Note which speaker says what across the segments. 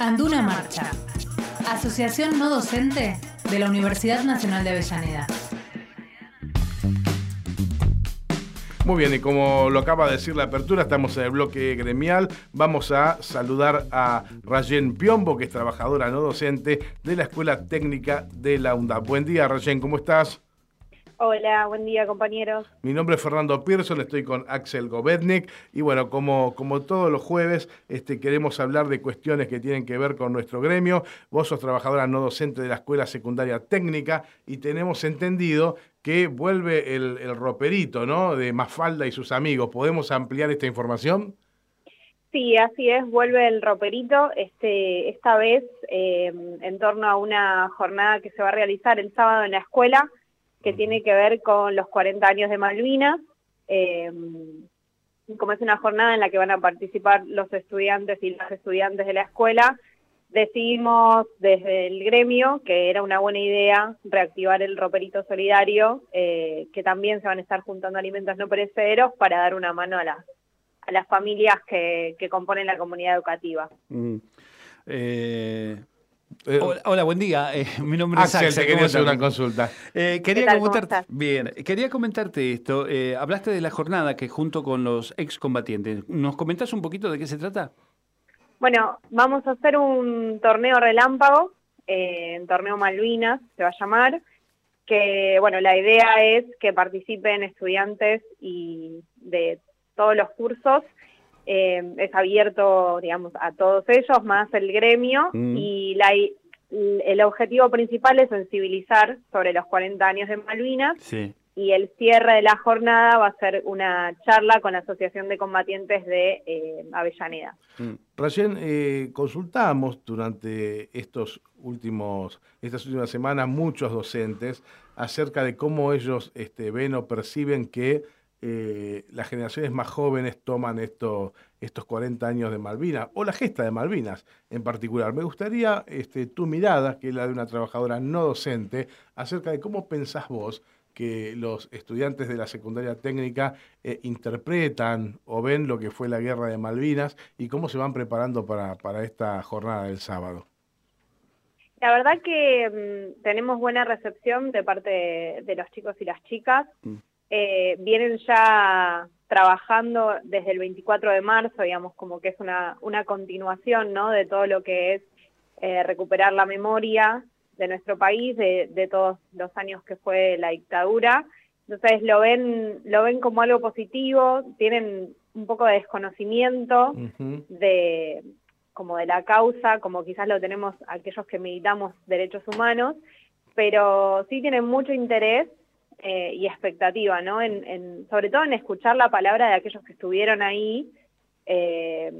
Speaker 1: Anduna Marcha, Asociación No Docente de la Universidad Nacional de Avellaneda.
Speaker 2: Muy bien, y como lo acaba de decir la apertura, estamos en el bloque gremial. Vamos a saludar a Rayen Piombo, que es trabajadora no docente de la Escuela Técnica de la UNDAP. Buen día, Rayen, ¿cómo estás?
Speaker 3: Hola, buen día compañeros.
Speaker 2: Mi nombre es Fernando Pearson, estoy con Axel Govetnik y bueno, como, como todos los jueves este, queremos hablar de cuestiones que tienen que ver con nuestro gremio. Vos sos trabajadora no docente de la Escuela Secundaria Técnica y tenemos entendido que vuelve el, roperito ¿no? de Mafalda y sus amigos. ¿Podemos ampliar esta información?
Speaker 3: Sí, así es, vuelve el roperito, este, esta vez eh, en torno a una jornada que se va a realizar el sábado en la escuela que tiene que ver con los 40 años de Malvinas. Eh, como es una jornada en la que van a participar los estudiantes y las estudiantes de la escuela, decidimos desde el gremio que era una buena idea reactivar el roperito solidario, eh, que también se van a estar juntando alimentos no perecederos para dar una mano a las, a las familias que, que componen la comunidad educativa. Mm.
Speaker 4: Eh, eh, hola, buen día. Eh, mi nombre es
Speaker 2: Axel. te quería hacer una consulta.
Speaker 4: Eh, quería comentarte, bien, quería comentarte esto. hablaste de la jornada que junto con los excombatientes. ¿Nos comentás un poquito de qué se trata?
Speaker 3: Bueno, vamos a hacer un torneo relámpago, un torneo Malvinas se va a llamar, que bueno, la idea es que participen estudiantes y de todos los cursos eh, es abierto, digamos, a todos ellos, más el gremio, mm. y la, el objetivo principal es sensibilizar sobre los 40 años de Malvinas, y el cierre de la jornada va a ser una charla con la Asociación de Combatientes de eh, Avellaneda.
Speaker 2: Mm. Recién eh, consultamos durante estos últimos, estas últimas semanas muchos docentes acerca de cómo ellos este, ven o perciben que eh, las generaciones más jóvenes toman esto, estos 40 años de Malvinas, o la gesta de Malvinas en particular. Me gustaría este, tu mirada, que es la de una trabajadora no docente, acerca de cómo pensás vos que los estudiantes de la secundaria técnica eh, interpretan o ven lo que fue la guerra de Malvinas y cómo se van preparando para, para esta jornada del sábado.
Speaker 3: La verdad que mm, tenemos buena recepción de parte de, los chicos y las chicas. Mm. Eh, vienen ya trabajando desde el 24 de marzo, digamos, como que es una, una continuación, ¿no? De todo lo que es eh, recuperar la memoria de nuestro país, de, de, todos los años que fue la dictadura. Entonces lo ven, lo ven como algo positivo, tienen un poco de desconocimiento de como de la causa, como quizás lo tenemos aquellos que militamos derechos humanos, pero sí tienen mucho interés eh, y expectativa, ¿no? En, sobre todo en escuchar la palabra de aquellos que estuvieron ahí, eh,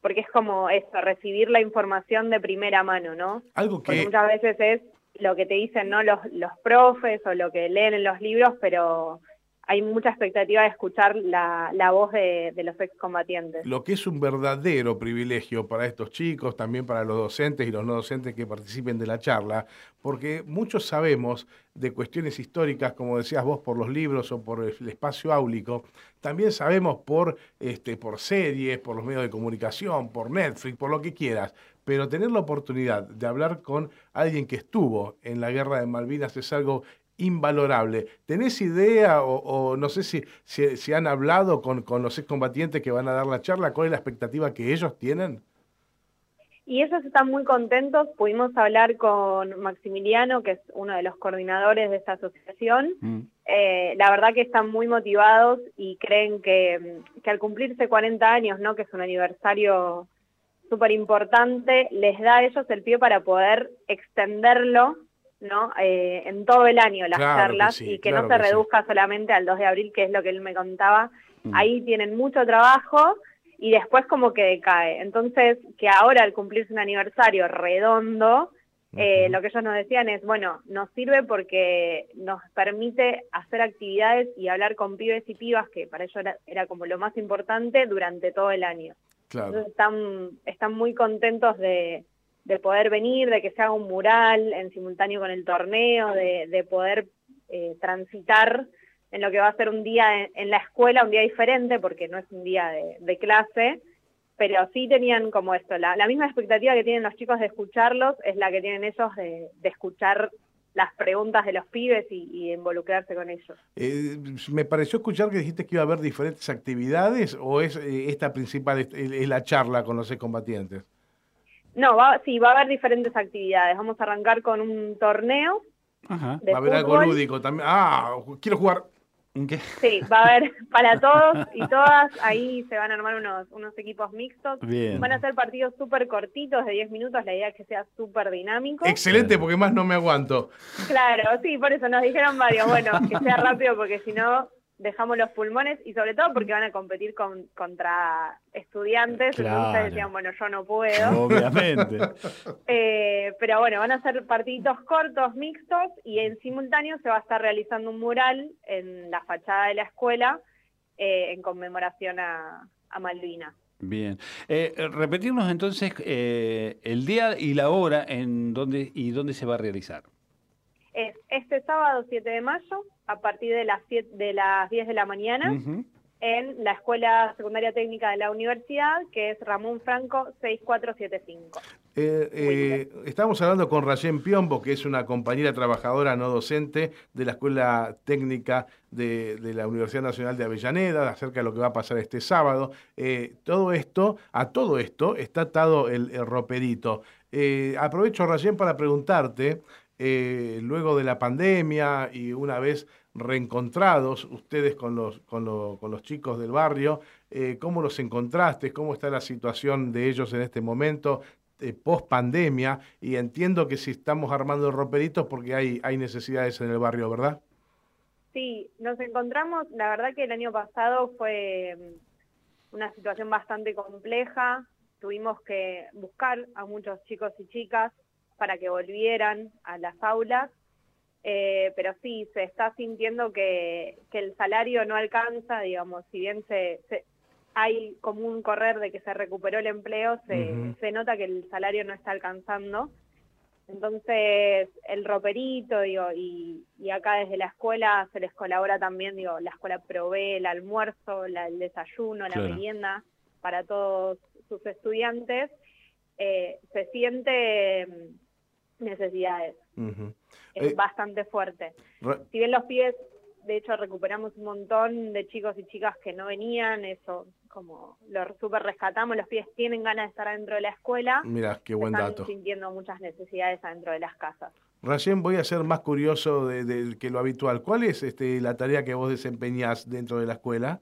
Speaker 3: porque es como eso, recibir la información de primera mano, ¿no?
Speaker 2: Algo que...
Speaker 3: Porque muchas veces es lo que te dicen, ¿no? Los, los profes o lo que leen en los libros, pero hay mucha expectativa de escuchar la, la voz de, los excombatientes.
Speaker 2: Lo que es un verdadero privilegio para estos chicos, también para los docentes y los no docentes que participen de la charla, porque muchos sabemos de cuestiones históricas, como decías vos, por los libros o por el espacio áulico, también sabemos por, este, por series, por los medios de comunicación, por Netflix, por lo que quieras, pero tener la oportunidad de hablar con alguien que estuvo en la guerra de Malvinas es algo invalorable. ¿Tenés idea o, no sé si, si, han hablado con, con los excombatientes que van a dar la charla? ¿Cuál es la expectativa que ellos tienen?
Speaker 3: Y ellos están muy contentos. Pudimos hablar con Maximiliano, que es uno de los coordinadores de esta asociación. Mm. Eh, la verdad que están muy motivados y creen que, que, al cumplirse 40 años, ¿no? que es un aniversario súper importante, les da a ellos el pie para poder extenderlo ¿no? Eh, en todo el año las charlas y que no se reduzca solamente al 2 de abril, que es lo que él me contaba. Mm. Ahí tienen mucho trabajo y después como que decae. Entonces, que ahora al cumplirse un aniversario redondo, eh, lo que ellos nos decían es, bueno, nos sirve porque nos permite hacer actividades y hablar con pibes y pibas, que para ellos era, como lo más importante durante todo el año. Entonces están, están muy contentos de, de poder venir, de que se haga un mural en simultáneo con el torneo, de, poder eh, transitar en lo que va a ser un día en, la escuela, un día diferente, porque no es un día de, clase, pero sí tenían como esto, la, misma expectativa que tienen los chicos de escucharlos es la que tienen ellos de, escuchar las preguntas de los pibes y, involucrarse con ellos.
Speaker 2: Eh, me pareció escuchar que dijiste que iba a haber diferentes actividades o es eh, esta principal, es, la charla con los excombatientes.
Speaker 3: No, va, sí, va a haber diferentes actividades. Vamos a arrancar con un torneo.
Speaker 2: Ajá. va a haber algo lúdico también. Ah, quiero jugar.
Speaker 3: Sí, va a haber para todos y todas, ahí se van a armar unos, unos equipos mixtos. Van a ser partidos súper cortitos, de 10 minutos, la idea es que sea súper dinámico.
Speaker 2: Excelente, porque más no me aguanto.
Speaker 3: Claro, sí, por eso nos dijeron varios, bueno, que sea rápido, porque si no, dejamos los pulmones y sobre todo porque van a competir con, contra estudiantes, entonces decían, bueno, yo no puedo.
Speaker 4: Obviamente.
Speaker 3: Eh, pero bueno, van a ser partiditos cortos, mixtos, y en simultáneo se va a estar realizando un mural en la fachada de la escuela eh, en conmemoración a, a Malvinas.
Speaker 4: Bien. Eh, repetirnos entonces el día y la hora en dónde y dónde se va a realizar.
Speaker 3: Es este sábado 7 de mayo a partir de las, de las 10 de la mañana en la Escuela Secundaria Técnica de la Universidad, que es Ramón Franco 6475.
Speaker 2: Eh, eh, estamos hablando con Rayén Piombo, que es una compañera trabajadora no docente de la Escuela Técnica de, la Universidad Nacional de Avellaneda, acerca de lo que va a pasar este sábado. Eh, todo esto, a todo esto está atado el, el roperito. Eh, aprovecho, Rayén, para preguntarte, luego de la pandemia y una vez reencontrados ustedes con los, con, los chicos del barrio. Eh, ¿Cómo los encontraste? ¿Cómo está la situación de ellos en este momento? Eh, post pandemia y entiendo que si estamos armando roperitos porque hay, hay necesidades en el barrio, ¿verdad?
Speaker 3: Sí, nos encontramos, la verdad que el año pasado fue mm, una situación bastante compleja, tuvimos que buscar a muchos chicos y chicas para que volvieran a las aulas eh, pero sí, se está sintiendo que, que, el salario no alcanza, digamos, si bien se, hay como un correr de que se recuperó el empleo, se, se nota que el salario no está alcanzando. Entonces, el roperito, digo, y, y, acá desde la escuela se les colabora también, digo, la escuela provee el almuerzo, el desayuno, la merienda para todos sus estudiantes. Eh, se siente necesidades es eh, bastante fuerte. Si bien los pies, de hecho, recuperamos un montón de chicos y chicas que no venían, eso como lo super rescatamos, los pies tienen ganas de estar dentro de la escuela.
Speaker 2: Mira, qué buen
Speaker 3: están
Speaker 2: dato.
Speaker 3: sintiendo muchas necesidades adentro de las casas.
Speaker 2: Rayén, voy a ser más curioso de, que lo habitual. ¿Cuál es este, la tarea que vos desempeñás dentro de la escuela?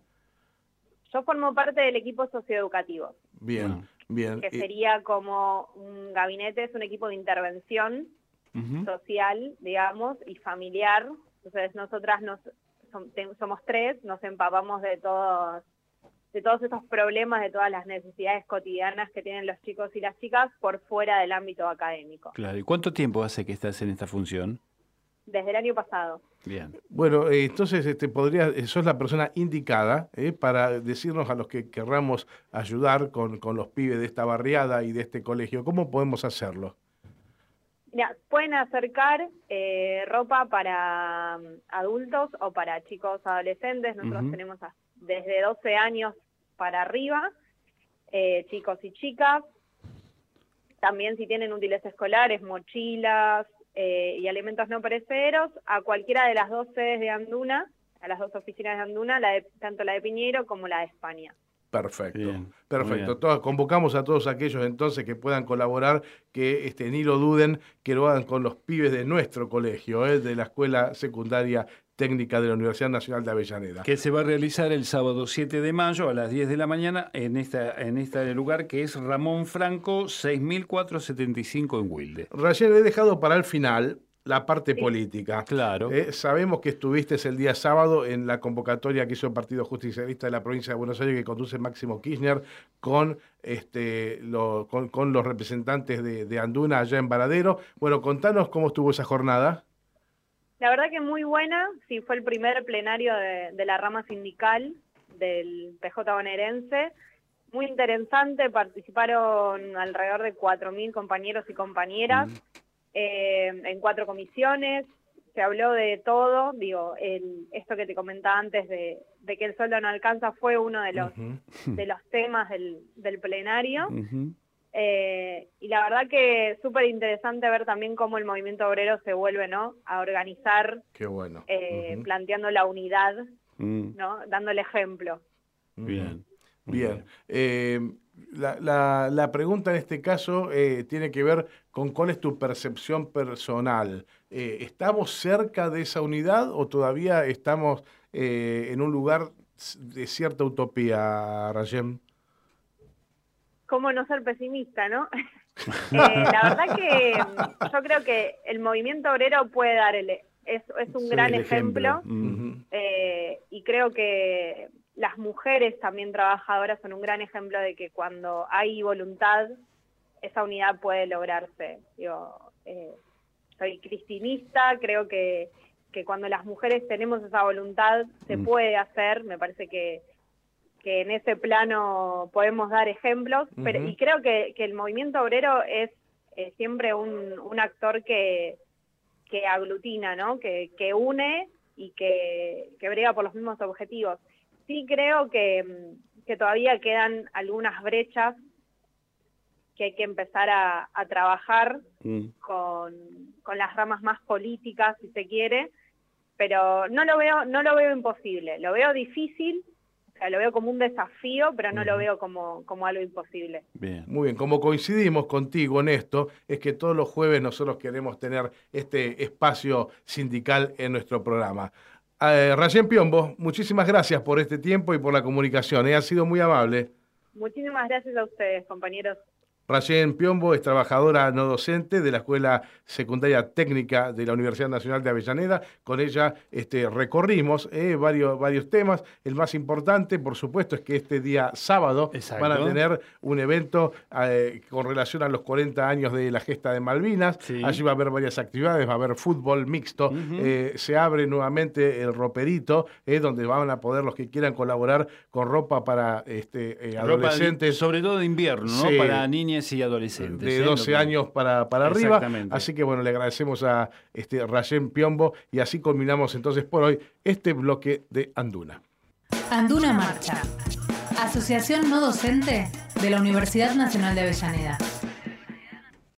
Speaker 3: Yo formo parte del equipo socioeducativo.
Speaker 2: Bien, bien.
Speaker 3: Que sería como un gabinete, es un equipo de intervención social, digamos, y familiar. Entonces nosotras nos, somos tres, nos empapamos de todos de todos esos problemas, de todas las necesidades cotidianas que tienen los chicos y las chicas por fuera del ámbito académico.
Speaker 4: Claro, ¿y cuánto tiempo hace que estás en esta función?
Speaker 3: Desde el año pasado.
Speaker 2: Bien. Bueno, eh, entonces este, podría, eh, sos la persona indicada eh, para decirnos a los que querramos ayudar con, con los pibes de esta barriada y de este colegio, ¿cómo podemos hacerlo?
Speaker 3: pueden acercar eh, ropa para mm, adultos o para chicos adolescentes. Nosotros tenemos desde 12 años para arriba, eh, chicos y chicas. También si tienen útiles escolares, mochilas eh, y alimentos no perecederos, a cualquiera de las dos sedes de Anduna, a las dos oficinas de Anduna, la tanto la de Piñero como la de España.
Speaker 2: Perfecto, perfecto. convocamos a todos aquellos entonces que puedan colaborar, que este, ni lo duden, que lo hagan con los pibes de nuestro colegio, ¿eh? de la Escuela Secundaria Técnica de la Universidad Nacional de Avellaneda.
Speaker 4: Que se va a realizar el sábado 7 de mayo a las 10 de la mañana en, esta, en este lugar que es Ramón Franco 6475 en Wilde.
Speaker 2: Recién he dejado para el final la parte política.
Speaker 4: Claro.
Speaker 2: Eh, sabemos que estuviste el día sábado en la convocatoria que hizo el Partido Justicialista de la provincia de Buenos Aires que conduce Máximo Kirchner con, este, con, los representantes de, Anduna allá en Varadero. Bueno, contanos cómo estuvo esa jornada.
Speaker 3: La verdad que muy buena, sí, fue el primer plenario de, la rama sindical del PJ bonaerense. Muy interesante, participaron alrededor de 4.000 compañeros y compañeras. Mm. Eh, en cuatro comisiones, se habló de todo, digo, el, esto que te comentaba antes de, que el sueldo no alcanza fue uno de los, de los temas del, del plenario. Eh, y la verdad que súper interesante ver también cómo el movimiento obrero se vuelve ¿no? a organizar,
Speaker 2: Qué bueno.
Speaker 3: Eh, planteando la unidad, mm. ¿no? dando el ejemplo.
Speaker 2: Bien. Bien. Eh, la, la, pregunta en este caso tiene que ver con cuál es tu percepción personal. ¿Estamos cerca de esa unidad o todavía estamos en un lugar de cierta utopía, Rayem?
Speaker 3: Cómo no ser pesimista, ¿no? Eh, la verdad que mm, yo creo que el movimiento obrero puede dar el, es, un gran ejemplo, eh, y creo que las mujeres también trabajadoras son un gran ejemplo de que cuando hay voluntad, esa unidad puede lograrse. Yo eh, soy cristinista, creo que, que cuando las mujeres tenemos esa voluntad se mm. puede hacer, me parece que que en ese plano podemos dar ejemplos, pero, y creo que, el movimiento obrero es eh, siempre un, actor que, que aglutina, ¿no? que, que une y que, que brega por los mismos objetivos. Sí creo que, que todavía quedan algunas brechas que hay que empezar a, trabajar mm. con, con, las ramas más políticas, si se quiere, pero no lo veo, no lo veo imposible, lo veo difícil, lo veo como un desafío, pero no lo veo como, como algo imposible.
Speaker 2: Bien. Muy bien, como coincidimos contigo en esto, es que todos los jueves nosotros queremos tener este espacio sindical en nuestro programa. Eh, Rayén Piombo, muchísimas gracias por este tiempo y por la comunicación. ¿eh? Ha sido muy amable.
Speaker 3: Muchísimas gracias a ustedes, compañeros.
Speaker 2: Rayén Piombo es trabajadora no docente de la Escuela Secundaria Técnica de la Universidad Nacional de Avellaneda. Con ella este, recorrimos eh, varios, varios temas. El más importante, por supuesto, es que este día sábado van a tener un evento eh, con relación a los 40 años de la gesta de Malvinas. Allí va a haber varias actividades, va a haber fútbol mixto. Eh, se abre nuevamente el roperito, donde van a poder los que quieran colaborar con ropa para este, adolescentes.
Speaker 4: sobre todo de invierno, ¿no? Para niñas y adolescentes.
Speaker 2: De 12 ¿eh? años para, para arriba. Así que bueno, le agradecemos a este Rayén Piombo y así culminamos entonces por hoy este bloque de Anduna.
Speaker 1: Anduna Marcha, Asociación No Docente de la Universidad Nacional de Avellaneda.